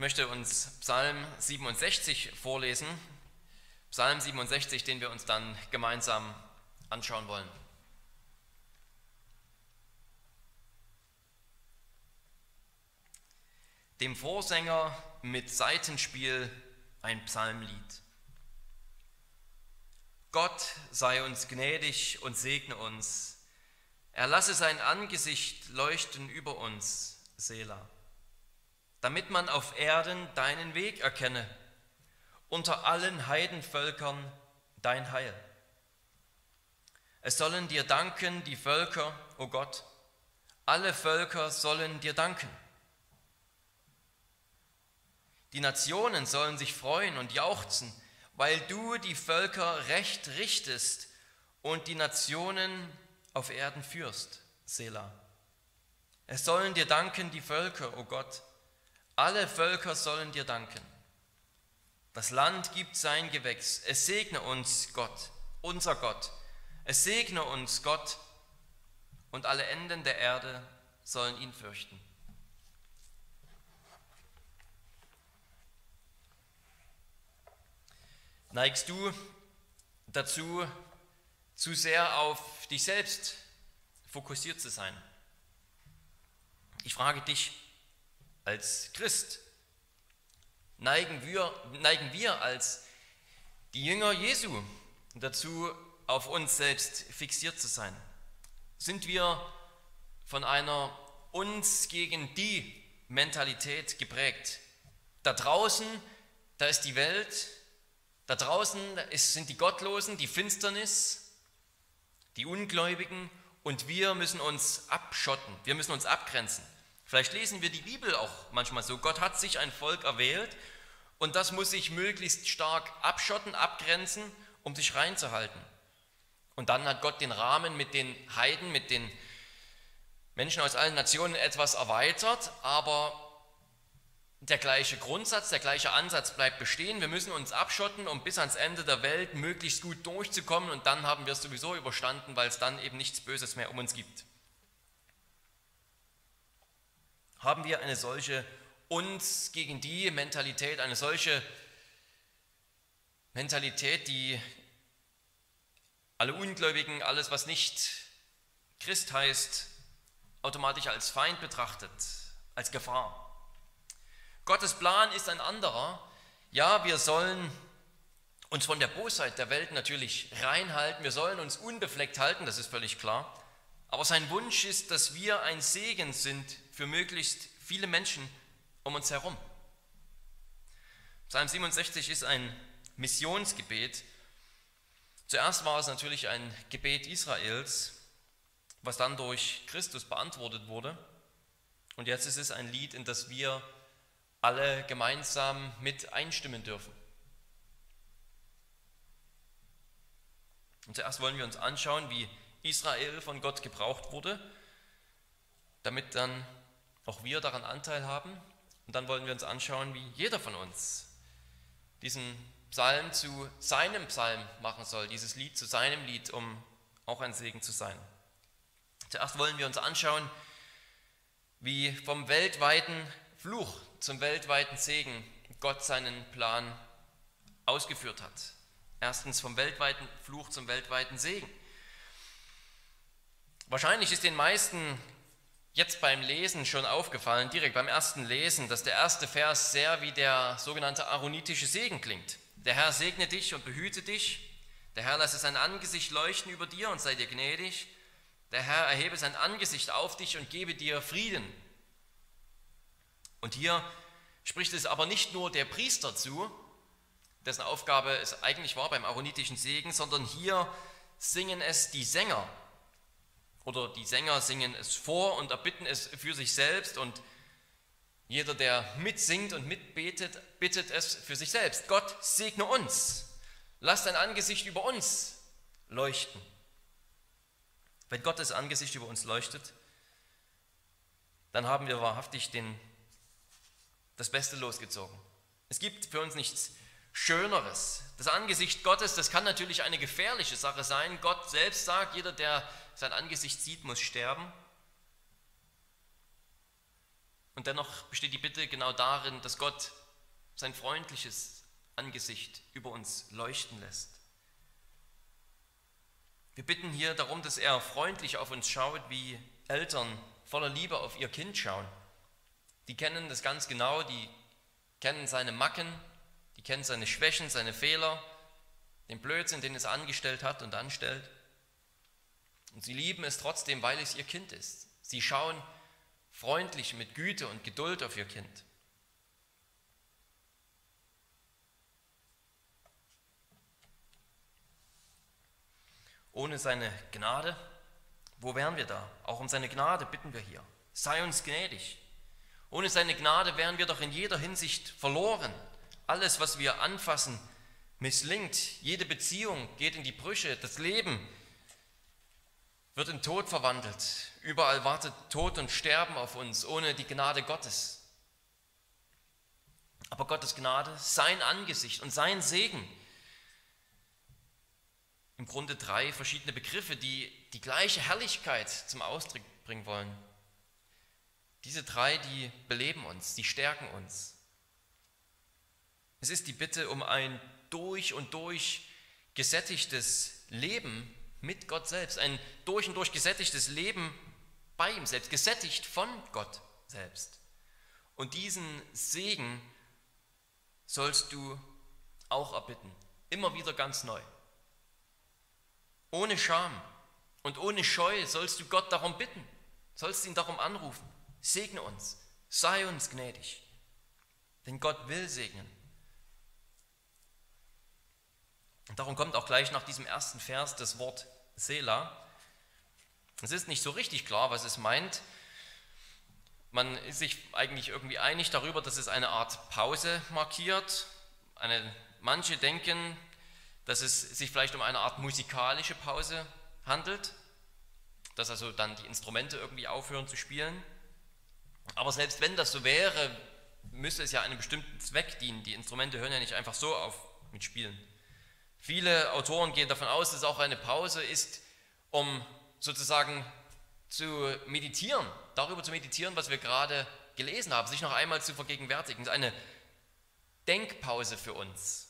Ich möchte uns Psalm 67 vorlesen. Psalm 67, den wir uns dann gemeinsam anschauen wollen. Dem Vorsänger mit Seitenspiel ein Psalmlied. Gott sei uns gnädig und segne uns. Er lasse sein Angesicht leuchten über uns, Selah, damit man auf Erden deinen Weg erkenne, unter allen Heidenvölkern dein Heil. Es sollen dir danken die Völker, o oh Gott, alle Völker sollen dir danken. Die Nationen sollen sich freuen und jauchzen, weil du die Völker recht richtest und die Nationen auf Erden führst, Selah. Es sollen dir danken die Völker, o oh Gott. Alle Völker sollen dir danken. Das Land gibt sein Gewächs. Es segne uns Gott, unser Gott. Es segne uns Gott und alle Enden der Erde sollen ihn fürchten. Neigst du dazu, zu sehr auf dich selbst fokussiert zu sein? Ich frage dich als Christ, neigen wir, neigen wir als die Jünger Jesu dazu, auf uns selbst fixiert zu sein? Sind wir von einer uns gegen die Mentalität geprägt? Da draußen, da ist die Welt, da draußen sind die Gottlosen, die Finsternis, die Ungläubigen und wir müssen uns abschotten, wir müssen uns abgrenzen. Vielleicht lesen wir die Bibel auch manchmal so. Gott hat sich ein Volk erwählt und das muss sich möglichst stark abschotten, abgrenzen, um sich reinzuhalten. Und dann hat Gott den Rahmen mit den Heiden, mit den Menschen aus allen Nationen etwas erweitert, aber der gleiche Grundsatz, der gleiche Ansatz bleibt bestehen. Wir müssen uns abschotten, um bis ans Ende der Welt möglichst gut durchzukommen und dann haben wir es sowieso überstanden, weil es dann eben nichts Böses mehr um uns gibt. Haben wir eine solche uns gegen die Mentalität, eine solche Mentalität, die alle Ungläubigen, alles was nicht Christ heißt, automatisch als Feind betrachtet, als Gefahr. Gottes Plan ist ein anderer. Ja, wir sollen uns von der Bosheit der Welt natürlich reinhalten, wir sollen uns unbefleckt halten, das ist völlig klar. Aber sein Wunsch ist, dass wir ein Segen sind für möglichst viele Menschen um uns herum. Psalm 67 ist ein Missionsgebet. Zuerst war es natürlich ein Gebet Israels, was dann durch Christus beantwortet wurde. Und jetzt ist es ein Lied, in das wir alle gemeinsam mit einstimmen dürfen. Und zuerst wollen wir uns anschauen, wie Israel von Gott gebraucht wurde, damit dann auch wir daran Anteil haben. Und dann wollen wir uns anschauen, wie jeder von uns diesen Psalm zu seinem Psalm machen soll, dieses Lied zu seinem Lied, um auch ein Segen zu sein. Zuerst wollen wir uns anschauen, wie vom weltweiten Fluch zum weltweiten Segen Gott seinen Plan ausgeführt hat. Erstens vom weltweiten Fluch zum weltweiten Segen. Wahrscheinlich ist den meisten jetzt beim Lesen schon aufgefallen, direkt beim ersten Lesen, dass der erste Vers sehr wie der sogenannte aaronitische Segen klingt. Der Herr segne dich und behüte dich. Der Herr lasse sein Angesicht leuchten über dir und sei dir gnädig. Der Herr erhebe sein Angesicht auf dich und gebe dir Frieden. Und hier spricht es aber nicht nur der Priester zu, dessen Aufgabe es eigentlich war beim aaronitischen Segen, sondern hier singen es die Sänger. Oder die Sänger singen es vor und erbitten es für sich selbst und jeder, der mitsingt und mitbetet, bittet es für sich selbst. Gott segne uns. Lass dein Angesicht über uns leuchten. Wenn Gottes Angesicht über uns leuchtet, dann haben wir wahrhaftig den das Beste losgezogen. Es gibt für uns nichts Schöneres. Das Angesicht Gottes, das kann natürlich eine gefährliche Sache sein. Gott selbst sagt, jeder, der sein Angesicht sieht, muss sterben. Und dennoch besteht die Bitte genau darin, dass Gott sein freundliches Angesicht über uns leuchten lässt. Wir bitten hier darum, dass er freundlich auf uns schaut, wie Eltern voller Liebe auf ihr Kind schauen. Die kennen das ganz genau, die kennen seine Macken, die kennen seine Schwächen, seine Fehler, den Blödsinn, den es angestellt hat und anstellt. Und sie lieben es trotzdem, weil es ihr Kind ist. Sie schauen freundlich mit Güte und Geduld auf ihr Kind. Ohne seine Gnade, wo wären wir da? Auch um seine Gnade bitten wir hier. Sei uns gnädig. Ohne seine Gnade wären wir doch in jeder Hinsicht verloren. Alles, was wir anfassen, misslingt. Jede Beziehung geht in die Brüche. Das Leben wird in Tod verwandelt. Überall wartet Tod und Sterben auf uns ohne die Gnade Gottes. Aber Gottes Gnade, sein Angesicht und sein Segen, im Grunde drei verschiedene Begriffe, die die gleiche Herrlichkeit zum Ausdruck bringen wollen. Diese drei, die beleben uns, die stärken uns. Es ist die Bitte um ein durch und durch gesättigtes Leben mit Gott selbst, ein durch und durch gesättigtes Leben bei ihm selbst, gesättigt von Gott selbst. Und diesen Segen sollst du auch erbitten, immer wieder ganz neu. Ohne Scham und ohne Scheu sollst du Gott darum bitten, sollst ihn darum anrufen. Segne uns, sei uns gnädig, denn Gott will segnen. Und darum kommt auch gleich nach diesem ersten Vers das Wort Sela. Es ist nicht so richtig klar, was es meint. Man ist sich eigentlich irgendwie einig darüber, dass es eine Art Pause markiert. Eine, manche denken, dass es sich vielleicht um eine Art musikalische Pause handelt, dass also dann die Instrumente irgendwie aufhören zu spielen. Aber selbst wenn das so wäre, müsste es ja einem bestimmten Zweck dienen. Die Instrumente hören ja nicht einfach so auf mit Spielen. Viele Autoren gehen davon aus, dass es auch eine Pause ist, um sozusagen zu meditieren, darüber zu meditieren, was wir gerade gelesen haben, sich noch einmal zu vergegenwärtigen. Eine Denkpause für uns.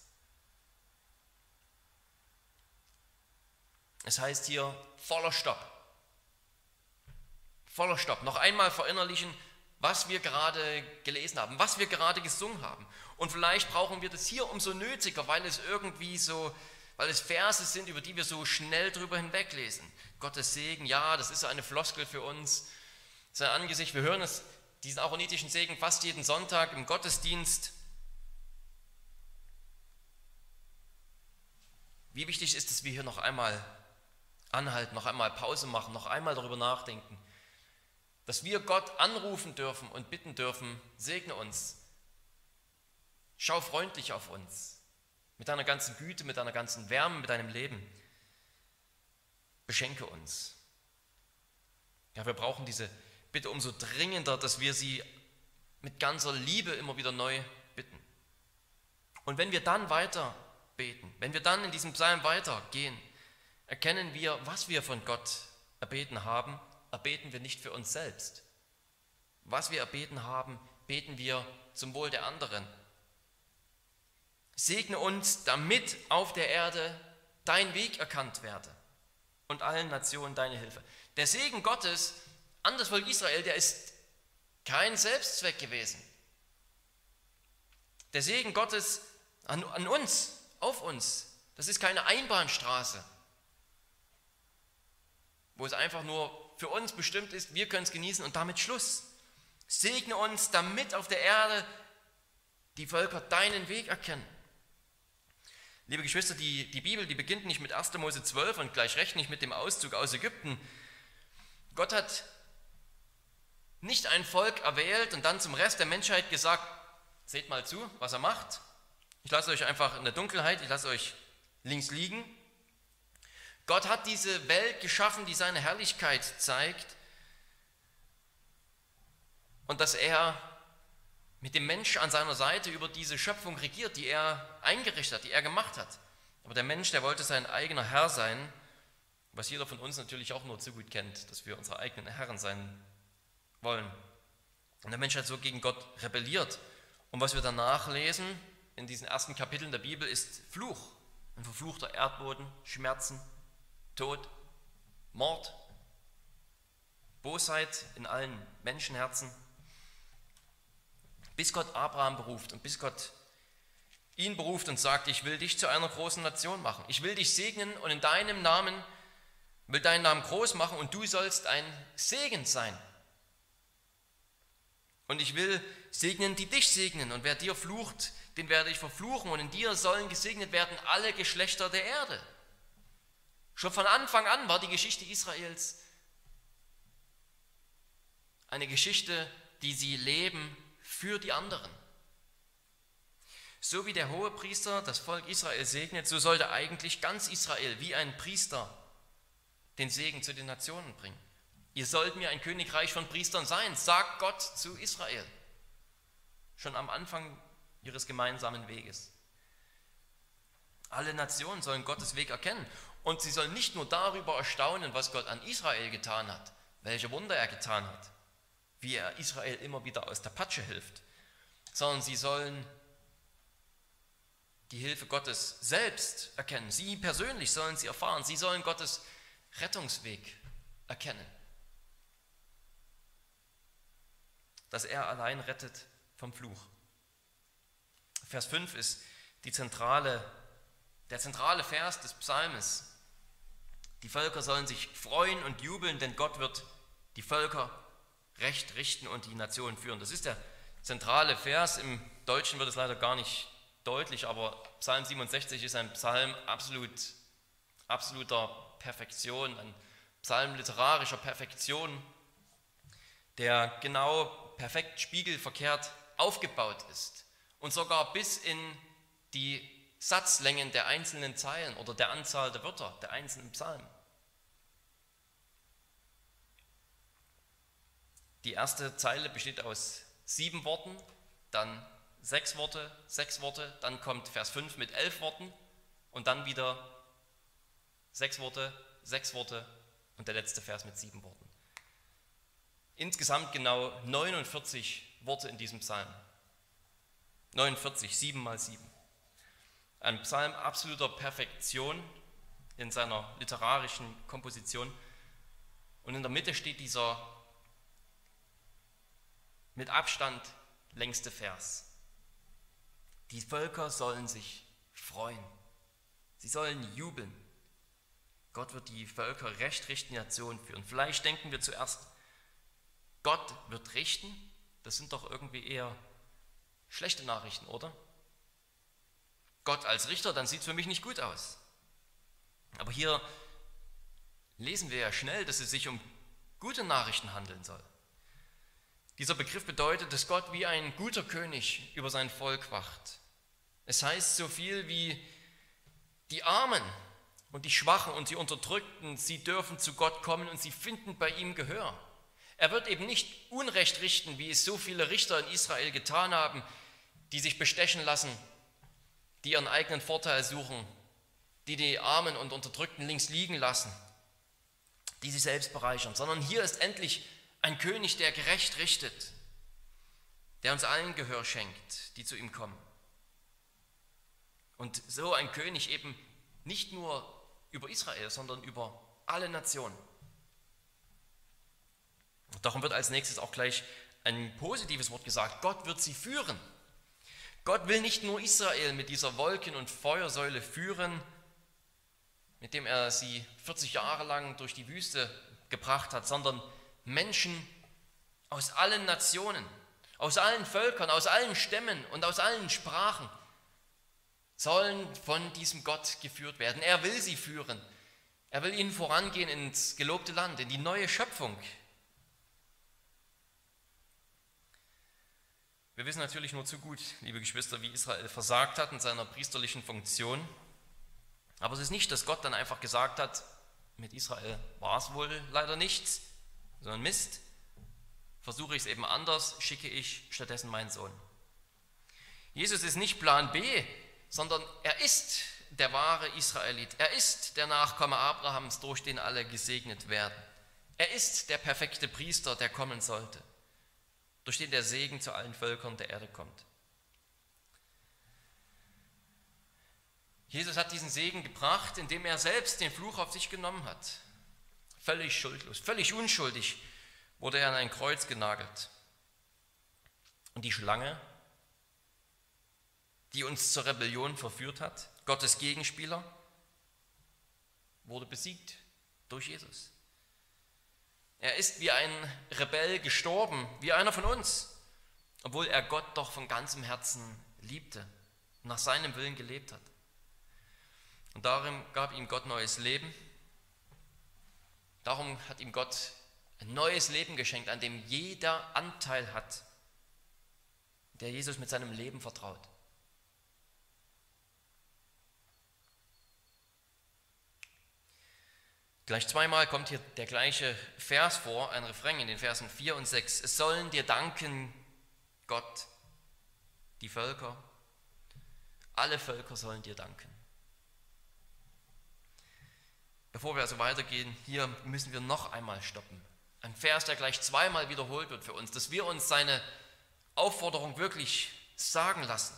Es heißt hier voller Stopp. Voller Stopp. Noch einmal verinnerlichen, was wir gerade gelesen haben, was wir gerade gesungen haben. Und vielleicht brauchen wir das hier umso nötiger, weil es irgendwie so, weil es Verse sind, über die wir so schnell drüber hinweglesen. Gottes Segen, ja, das ist eine Floskel für uns. Sein Angesicht, wir hören es, diesen aaronitischen Segen fast jeden Sonntag im Gottesdienst. Wie wichtig ist es, wir hier noch einmal anhalten, noch einmal Pause machen, noch einmal darüber nachdenken, dass wir Gott anrufen dürfen und bitten dürfen, segne uns, Schau freundlich auf uns, mit deiner ganzen Güte, mit deiner ganzen Wärme, mit deinem Leben. Beschenke uns. Ja, wir brauchen diese Bitte umso dringender, dass wir sie mit ganzer Liebe immer wieder neu bitten. Und wenn wir dann weiter beten, wenn wir dann in diesem Psalm weitergehen, erkennen wir, was wir von Gott erbeten haben, erbeten wir nicht für uns selbst. Was wir erbeten haben, beten wir zum Wohl der anderen, Segne uns, damit auf der Erde dein Weg erkannt werde und allen Nationen deine Hilfe. Der Segen Gottes an das Volk Israel, der ist kein Selbstzweck gewesen. Der Segen Gottes an, an uns, auf uns, das ist keine Einbahnstraße, wo es einfach nur für uns bestimmt ist, wir können es genießen und damit Schluss. Segne uns, damit auf der Erde die Völker deinen Weg erkennen. Liebe Geschwister, die, die Bibel, die beginnt nicht mit 1. Mose 12 und gleich recht nicht mit dem Auszug aus Ägypten. Gott hat nicht ein Volk erwählt und dann zum Rest der Menschheit gesagt, seht mal zu, was er macht. Ich lasse euch einfach in der Dunkelheit, ich lasse euch links liegen. Gott hat diese Welt geschaffen, die seine Herrlichkeit zeigt und dass er mit dem Mensch an seiner Seite über diese Schöpfung regiert, die er eingerichtet hat, die er gemacht hat. Aber der Mensch, der wollte sein eigener Herr sein, was jeder von uns natürlich auch nur zu gut kennt, dass wir unsere eigenen Herren sein wollen. Und der Mensch hat so gegen Gott rebelliert. Und was wir danach lesen in diesen ersten Kapiteln der Bibel ist Fluch. Ein verfluchter Erdboden, Schmerzen, Tod, Mord, Bosheit in allen Menschenherzen. Bis Gott Abraham beruft und bis Gott ihn beruft und sagt, ich will dich zu einer großen Nation machen. Ich will dich segnen und in deinem Namen will deinen Namen groß machen und du sollst ein Segen sein. Und ich will segnen, die dich segnen. Und wer dir flucht, den werde ich verfluchen. Und in dir sollen gesegnet werden alle Geschlechter der Erde. Schon von Anfang an war die Geschichte Israels eine Geschichte, die sie leben für die anderen. So wie der hohe Priester das Volk Israel segnet, so sollte eigentlich ganz Israel wie ein Priester den Segen zu den Nationen bringen. Ihr sollt mir ein Königreich von Priestern sein, sagt Gott zu Israel. Schon am Anfang ihres gemeinsamen Weges. Alle Nationen sollen Gottes Weg erkennen und sie sollen nicht nur darüber erstaunen, was Gott an Israel getan hat, welche Wunder er getan hat, wie er Israel immer wieder aus der Patsche hilft, sondern sie sollen die Hilfe Gottes selbst erkennen. Sie persönlich sollen sie erfahren. Sie sollen Gottes Rettungsweg erkennen. Dass er allein rettet vom Fluch. Vers 5 ist die zentrale, der zentrale Vers des Psalmes. Die Völker sollen sich freuen und jubeln, denn Gott wird die Völker recht richten und die Nationen führen. Das ist der zentrale Vers. Im Deutschen wird es leider gar nicht deutlich, aber Psalm 67 ist ein Psalm absolut, absoluter Perfektion, ein Psalm literarischer Perfektion, der genau perfekt spiegelverkehrt aufgebaut ist und sogar bis in die Satzlängen der einzelnen Zeilen oder der Anzahl der Wörter der einzelnen Psalmen. Die erste Zeile besteht aus sieben Worten, dann sechs Worte, sechs Worte, dann kommt Vers 5 mit elf Worten und dann wieder sechs Worte, sechs Worte und der letzte Vers mit sieben Worten. Insgesamt genau 49 Worte in diesem Psalm. 49, sieben mal sieben. Ein Psalm absoluter Perfektion in seiner literarischen Komposition. Und in der Mitte steht dieser mit Abstand längste Vers. Die Völker sollen sich freuen. Sie sollen jubeln. Gott wird die Völker recht richten, Nationen führen. Vielleicht denken wir zuerst, Gott wird richten. Das sind doch irgendwie eher schlechte Nachrichten, oder? Gott als Richter, dann sieht es für mich nicht gut aus. Aber hier lesen wir ja schnell, dass es sich um gute Nachrichten handeln soll. Dieser Begriff bedeutet, dass Gott wie ein guter König über sein Volk wacht. Es heißt so viel wie die Armen und die Schwachen und die Unterdrückten, sie dürfen zu Gott kommen und sie finden bei ihm Gehör. Er wird eben nicht Unrecht richten, wie es so viele Richter in Israel getan haben, die sich bestechen lassen, die ihren eigenen Vorteil suchen, die die Armen und Unterdrückten links liegen lassen, die sich selbst bereichern, sondern hier ist endlich ein König, der gerecht richtet, der uns allen Gehör schenkt, die zu ihm kommen. Und so ein König eben nicht nur über Israel, sondern über alle Nationen. Darum wird als nächstes auch gleich ein positives Wort gesagt. Gott wird sie führen. Gott will nicht nur Israel mit dieser Wolken- und Feuersäule führen, mit dem er sie 40 Jahre lang durch die Wüste gebracht hat, sondern Menschen aus allen Nationen, aus allen Völkern, aus allen Stämmen und aus allen Sprachen sollen von diesem Gott geführt werden. Er will sie führen. Er will ihnen vorangehen ins gelobte Land, in die neue Schöpfung. Wir wissen natürlich nur zu gut, liebe Geschwister, wie Israel versagt hat in seiner priesterlichen Funktion. Aber es ist nicht, dass Gott dann einfach gesagt hat, mit Israel war es wohl leider nichts, sondern Mist, versuche ich es eben anders, schicke ich stattdessen meinen Sohn. Jesus ist nicht Plan B, sondern er ist der wahre Israelit. Er ist der Nachkomme Abrahams, durch den alle gesegnet werden. Er ist der perfekte Priester, der kommen sollte, durch den der Segen zu allen Völkern der Erde kommt. Jesus hat diesen Segen gebracht, indem er selbst den Fluch auf sich genommen hat. Völlig schuldlos, völlig unschuldig wurde er an ein Kreuz genagelt. Und die Schlange, die uns zur Rebellion verführt hat, Gottes Gegenspieler, wurde besiegt durch Jesus. Er ist wie ein Rebell gestorben, wie einer von uns, obwohl er Gott doch von ganzem Herzen liebte und nach seinem Willen gelebt hat. Und darum gab ihm Gott neues Leben. Darum hat ihm Gott ein neues Leben geschenkt, an dem jeder Anteil hat, der Jesus mit seinem Leben vertraut. Gleich zweimal kommt hier der gleiche Vers vor, ein Refrain in den Versen 4 und 6. Es sollen dir danken, Gott, die Völker, alle Völker sollen dir danken. Bevor wir also weitergehen, hier müssen wir noch einmal stoppen. Ein Vers, der gleich zweimal wiederholt wird für uns, dass wir uns seine Aufforderung wirklich sagen lassen.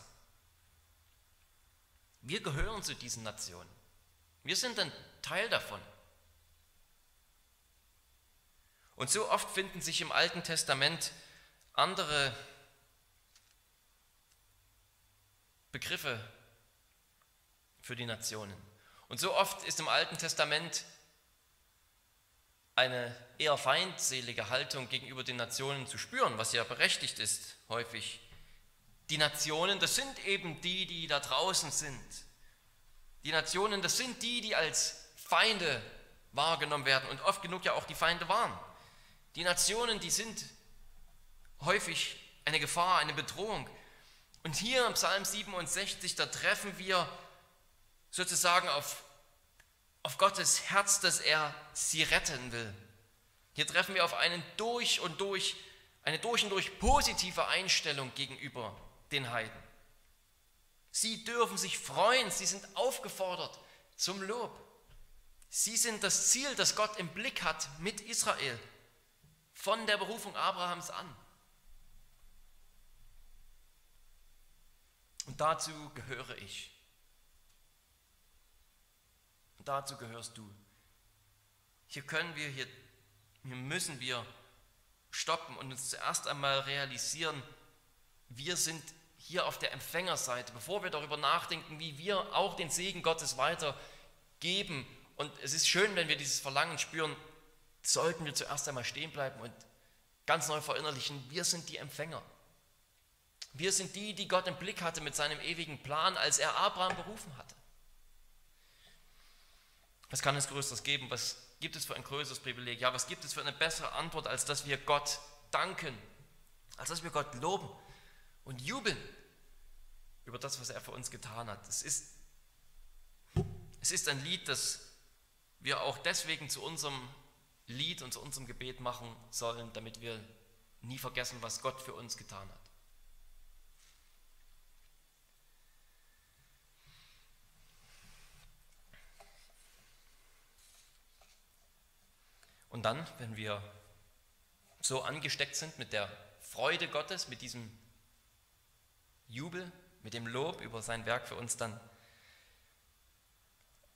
Wir gehören zu diesen Nationen. Wir sind ein Teil davon. Und so oft finden sich im Alten Testament andere Begriffe für die Nationen. Und so oft ist im Alten Testament eine eher feindselige Haltung gegenüber den Nationen zu spüren, was ja berechtigt ist häufig. Die Nationen, das sind eben die, die da draußen sind. Die Nationen, das sind die, die als Feinde wahrgenommen werden und oft genug ja auch die Feinde waren. Die Nationen, die sind häufig eine Gefahr, eine Bedrohung. Und hier im Psalm 67, da treffen wir sozusagen auf, auf Gottes Herz, dass er sie retten will. Hier treffen wir auf einen durch und durch, eine durch und durch positive Einstellung gegenüber den Heiden. Sie dürfen sich freuen, sie sind aufgefordert zum Lob. Sie sind das Ziel, das Gott im Blick hat mit Israel von der Berufung Abrahams an. Und dazu gehöre ich. Und dazu gehörst du. Hier können wir, hier, hier müssen wir stoppen und uns zuerst einmal realisieren, wir sind hier auf der Empfängerseite, bevor wir darüber nachdenken, wie wir auch den Segen Gottes weitergeben. Und es ist schön, wenn wir dieses Verlangen spüren, sollten wir zuerst einmal stehen bleiben und ganz neu verinnerlichen, wir sind die Empfänger. Wir sind die, die Gott im Blick hatte mit seinem ewigen Plan, als er Abraham berufen hatte. Was kann es Größeres geben? Was gibt es für ein größeres Privileg? Ja, was gibt es für eine bessere Antwort, als dass wir Gott danken, als dass wir Gott loben und jubeln über das, was er für uns getan hat? Es ist, es ist ein Lied, das wir auch deswegen zu unserem Lied und zu unserem Gebet machen sollen, damit wir nie vergessen, was Gott für uns getan hat. Und dann, wenn wir so angesteckt sind mit der Freude Gottes, mit diesem Jubel, mit dem Lob über sein Werk für uns, dann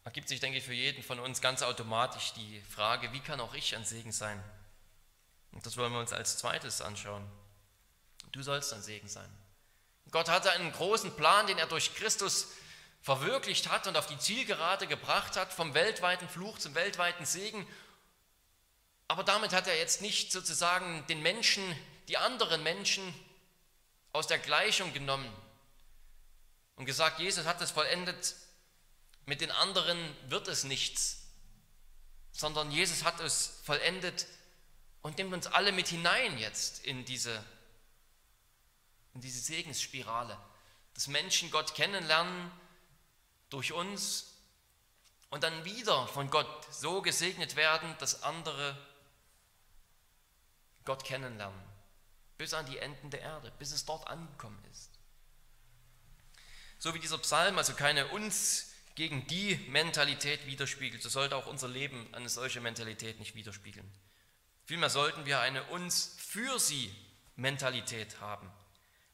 ergibt sich, denke ich, für jeden von uns ganz automatisch die Frage, wie kann auch ich ein Segen sein? Und das wollen wir uns als zweites anschauen. Du sollst ein Segen sein. Gott hatte einen großen Plan, den er durch Christus verwirklicht hat und auf die Zielgerade gebracht hat, vom weltweiten Fluch zum weltweiten Segen. Aber damit hat er jetzt nicht sozusagen den Menschen, die anderen Menschen aus der Gleichung genommen und gesagt, Jesus hat es vollendet, mit den anderen wird es nichts, sondern Jesus hat es vollendet und nimmt uns alle mit hinein jetzt in diese, in diese Segensspirale, dass Menschen Gott kennenlernen durch uns und dann wieder von Gott so gesegnet werden, dass andere Gott kennenlernen, bis an die Enden der Erde, bis es dort angekommen ist. So wie dieser Psalm also keine uns gegen die Mentalität widerspiegelt, so sollte auch unser Leben eine solche Mentalität nicht widerspiegeln. Vielmehr sollten wir eine uns für sie Mentalität haben.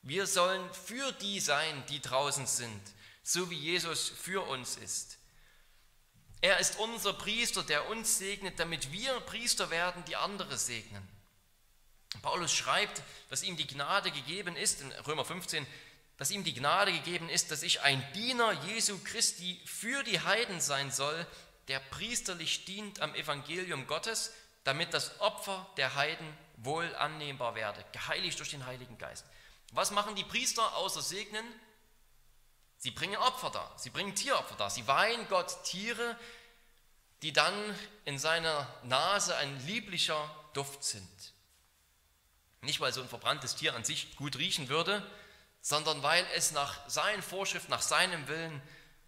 Wir sollen für die sein, die draußen sind, so wie Jesus für uns ist. Er ist unser Priester, der uns segnet, damit wir Priester werden, die andere segnen. Paulus schreibt, dass ihm die Gnade gegeben ist, in Römer 15, dass ihm die Gnade gegeben ist, dass ich ein Diener Jesu Christi für die Heiden sein soll, der priesterlich dient am Evangelium Gottes, damit das Opfer der Heiden wohl annehmbar werde, geheiligt durch den Heiligen Geist. Was machen die Priester außer segnen? Sie bringen Opfer da, sie bringen Tieropfer da, sie weihen Gott Tiere, die dann in seiner Nase ein lieblicher Duft sind. Nicht, weil so ein verbranntes Tier an sich gut riechen würde, sondern weil es nach seinen Vorschriften, nach seinem Willen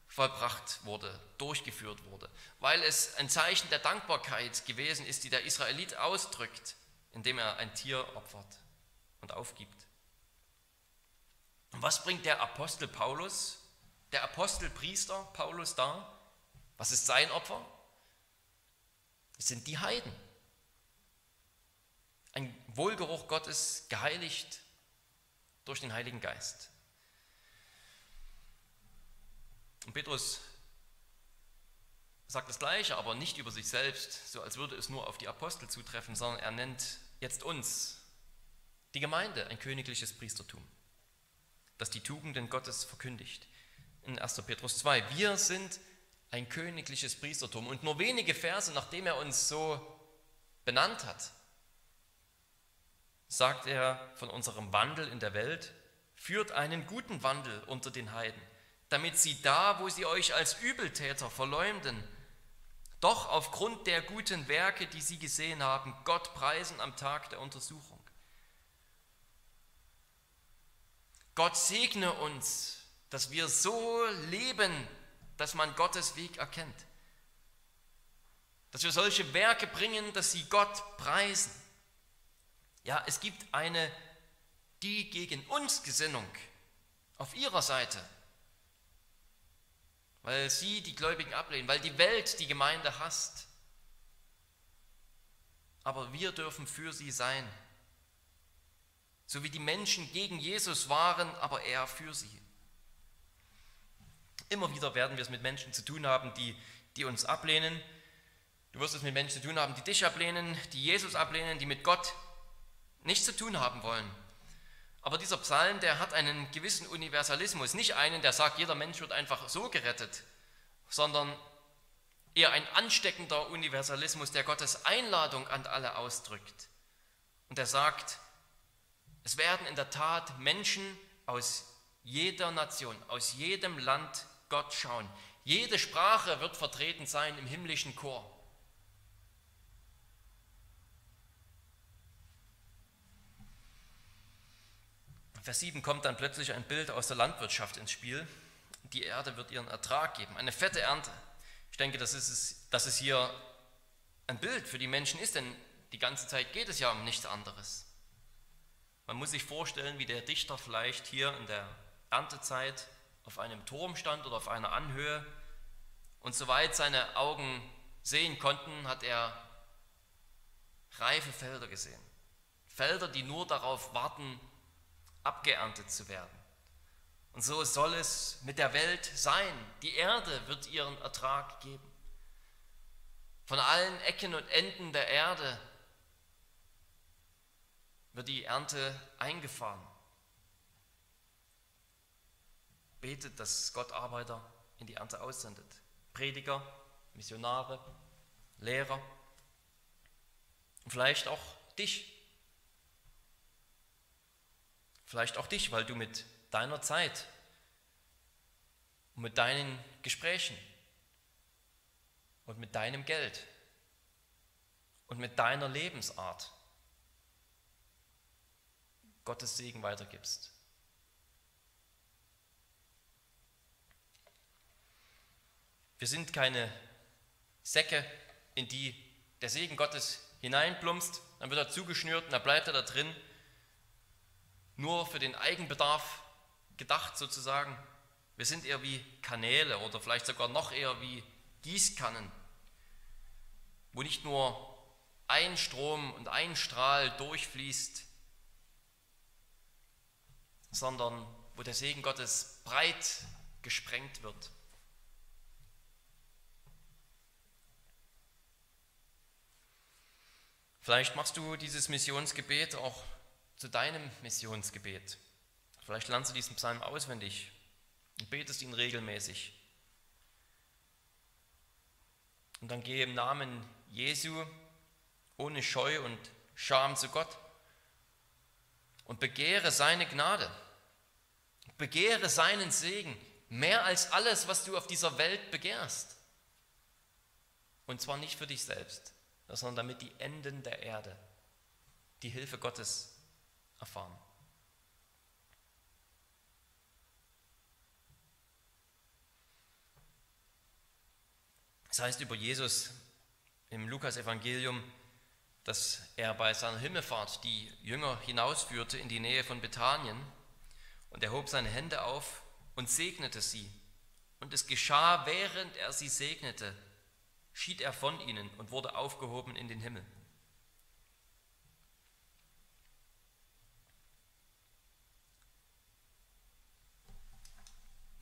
vollbracht wurde, durchgeführt wurde, weil es ein Zeichen der Dankbarkeit gewesen ist, die der Israelit ausdrückt, indem er ein Tier opfert und aufgibt. Und was bringt der Apostel Paulus, der Apostelpriester Paulus da? Was ist sein Opfer? Es sind die Heiden. Ein Wohlgeruch Gottes geheiligt durch den Heiligen Geist. Und Petrus sagt das Gleiche, aber nicht über sich selbst, so als würde es nur auf die Apostel zutreffen, sondern er nennt jetzt uns, die Gemeinde, ein königliches Priestertum, das die Tugenden Gottes verkündigt. In 1. Petrus 2, wir sind ein königliches Priestertum. Und nur wenige Verse, nachdem er uns so benannt hat, sagt er von unserem Wandel in der Welt, führt einen guten Wandel unter den Heiden damit sie da, wo sie euch als Übeltäter verleumden, doch aufgrund der guten Werke, die sie gesehen haben, Gott preisen am Tag der Untersuchung. Gott segne uns, dass wir so leben, dass man Gottes Weg erkennt. Dass wir solche Werke bringen, dass sie Gott preisen. Ja, es gibt eine die gegen uns Gesinnung auf ihrer Seite weil sie die Gläubigen ablehnen, weil die Welt die Gemeinde hasst. Aber wir dürfen für sie sein. So wie die Menschen gegen Jesus waren, aber er für sie. Immer wieder werden wir es mit Menschen zu tun haben, die, die uns ablehnen. Du wirst es mit Menschen zu tun haben, die dich ablehnen, die Jesus ablehnen, die mit Gott nichts zu tun haben wollen. Aber dieser Psalm, der hat einen gewissen Universalismus, nicht einen, der sagt, jeder Mensch wird einfach so gerettet, sondern eher ein ansteckender Universalismus, der Gottes Einladung an alle ausdrückt. Und er sagt, es werden in der Tat Menschen aus jeder Nation, aus jedem Land Gott schauen. Jede Sprache wird vertreten sein im himmlischen Chor. Vers 7 kommt dann plötzlich ein Bild aus der Landwirtschaft ins Spiel. Die Erde wird ihren Ertrag geben, eine fette Ernte. Ich denke, dass es, dass es hier ein Bild für die Menschen ist, denn die ganze Zeit geht es ja um nichts anderes. Man muss sich vorstellen, wie der Dichter vielleicht hier in der Erntezeit auf einem Turm stand oder auf einer Anhöhe und soweit seine Augen sehen konnten, hat er reife Felder gesehen. Felder, die nur darauf warten, abgeerntet zu werden. Und so soll es mit der Welt sein. Die Erde wird ihren Ertrag geben. Von allen Ecken und Enden der Erde wird die Ernte eingefahren. Betet, dass Gott Arbeiter in die Ernte aussendet. Prediger, Missionare, Lehrer und vielleicht auch dich Vielleicht auch dich, weil du mit deiner Zeit und mit deinen Gesprächen und mit deinem Geld und mit deiner Lebensart Gottes Segen weitergibst. Wir sind keine Säcke, in die der Segen Gottes hineinplumpst, dann wird er zugeschnürt und dann bleibt er da drin nur für den Eigenbedarf gedacht sozusagen. Wir sind eher wie Kanäle oder vielleicht sogar noch eher wie Gießkannen, wo nicht nur ein Strom und ein Strahl durchfließt, sondern wo der Segen Gottes breit gesprengt wird. Vielleicht machst du dieses Missionsgebet auch zu deinem Missionsgebet. Vielleicht lernst du diesen Psalm auswendig und betest ihn regelmäßig. Und dann gehe im Namen Jesu ohne Scheu und Scham zu Gott und begehre seine Gnade, begehre seinen Segen mehr als alles, was du auf dieser Welt begehrst. Und zwar nicht für dich selbst, sondern damit die Enden der Erde die Hilfe Gottes erfahren. Es heißt über Jesus im Lukas-Evangelium, dass er bei seiner Himmelfahrt die Jünger hinausführte in die Nähe von Bethanien und er hob seine Hände auf und segnete sie. Und es geschah, während er sie segnete, schied er von ihnen und wurde aufgehoben in den Himmel.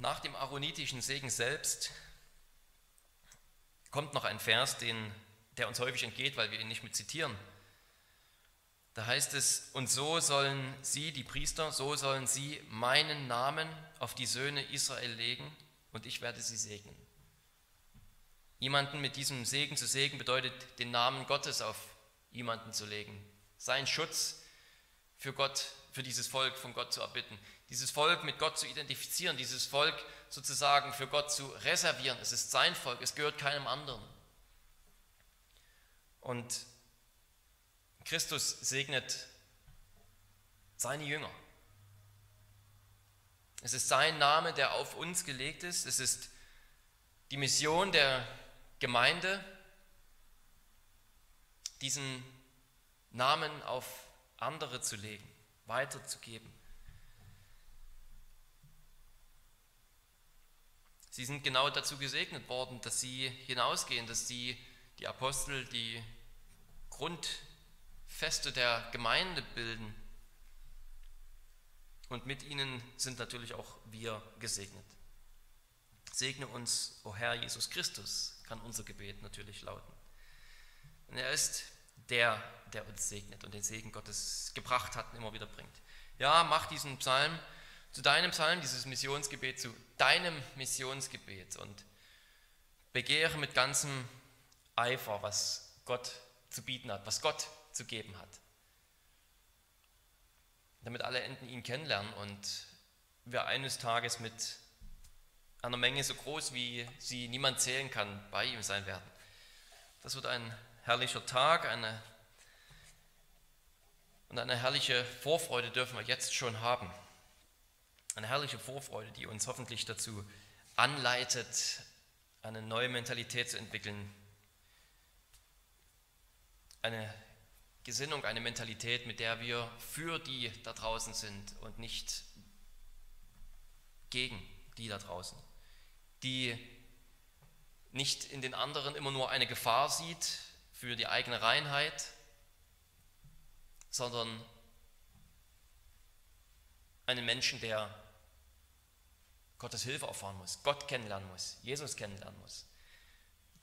Nach dem aaronitischen Segen selbst kommt noch ein Vers, den, der uns häufig entgeht, weil wir ihn nicht mit zitieren. Da heißt es, und so sollen sie, die Priester, so sollen sie meinen Namen auf die Söhne Israel legen und ich werde sie segnen. Jemanden mit diesem Segen zu segnen bedeutet, den Namen Gottes auf jemanden zu legen, seinen Schutz für Gott, für dieses Volk von Gott zu erbitten, dieses Volk mit Gott zu identifizieren, dieses Volk sozusagen für Gott zu reservieren. Es ist sein Volk, es gehört keinem anderen. Und Christus segnet seine Jünger. Es ist sein Name, der auf uns gelegt ist. Es ist die Mission der Gemeinde, diesen Namen auf andere zu legen, weiterzugeben. Sie sind genau dazu gesegnet worden, dass sie hinausgehen, dass sie die Apostel die Grundfeste der Gemeinde bilden. Und mit ihnen sind natürlich auch wir gesegnet. Segne uns, o oh Herr Jesus Christus, kann unser Gebet natürlich lauten. Und er ist der, der uns segnet und den Segen Gottes gebracht hat und immer wieder bringt. Ja, mach diesen Psalm zu deinem Psalm, dieses Missionsgebet, zu deinem Missionsgebet und begehre mit ganzem Eifer, was Gott zu bieten hat, was Gott zu geben hat. Damit alle Enden ihn kennenlernen und wir eines Tages mit einer Menge so groß, wie sie niemand zählen kann, bei ihm sein werden. Das wird ein herrlicher Tag, eine, und eine herrliche Vorfreude dürfen wir jetzt schon haben. Eine herrliche Vorfreude, die uns hoffentlich dazu anleitet, eine neue Mentalität zu entwickeln. Eine Gesinnung, eine Mentalität, mit der wir für die da draußen sind und nicht gegen die da draußen. Die nicht in den anderen immer nur eine Gefahr sieht für die eigene Reinheit, sondern einen Menschen, der Gottes Hilfe erfahren muss, Gott kennenlernen muss, Jesus kennenlernen muss,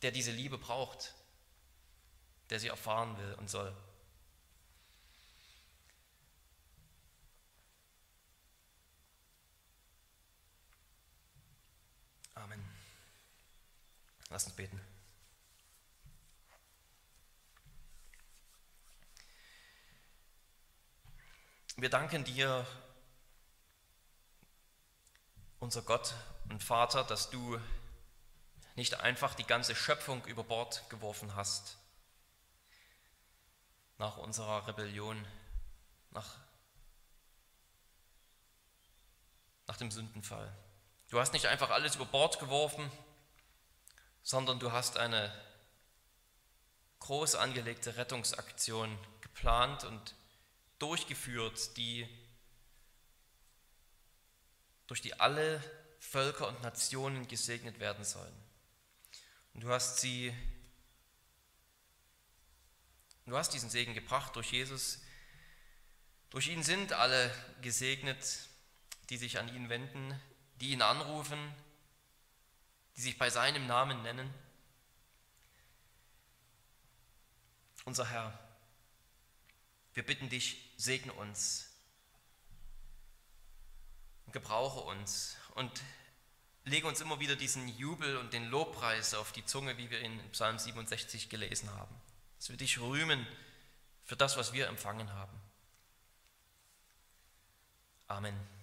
der diese Liebe braucht, der sie erfahren will und soll. Amen. Lass uns beten. Wir danken dir unser Gott und Vater, dass du nicht einfach die ganze Schöpfung über Bord geworfen hast nach unserer Rebellion, nach, nach dem Sündenfall. Du hast nicht einfach alles über Bord geworfen, sondern du hast eine groß angelegte Rettungsaktion geplant und durchgeführt, die durch die alle Völker und Nationen gesegnet werden sollen. Und du hast sie, du hast diesen Segen gebracht durch Jesus. Durch ihn sind alle gesegnet die sich an ihn wenden, die ihn anrufen, die sich bei seinem Namen nennen. Unser Herr, wir bitten dich, segne uns gebrauche uns und lege uns immer wieder diesen Jubel und den Lobpreis auf die Zunge, wie wir in Psalm 67 gelesen haben. Dass wir dich rühmen für das, was wir empfangen haben. Amen.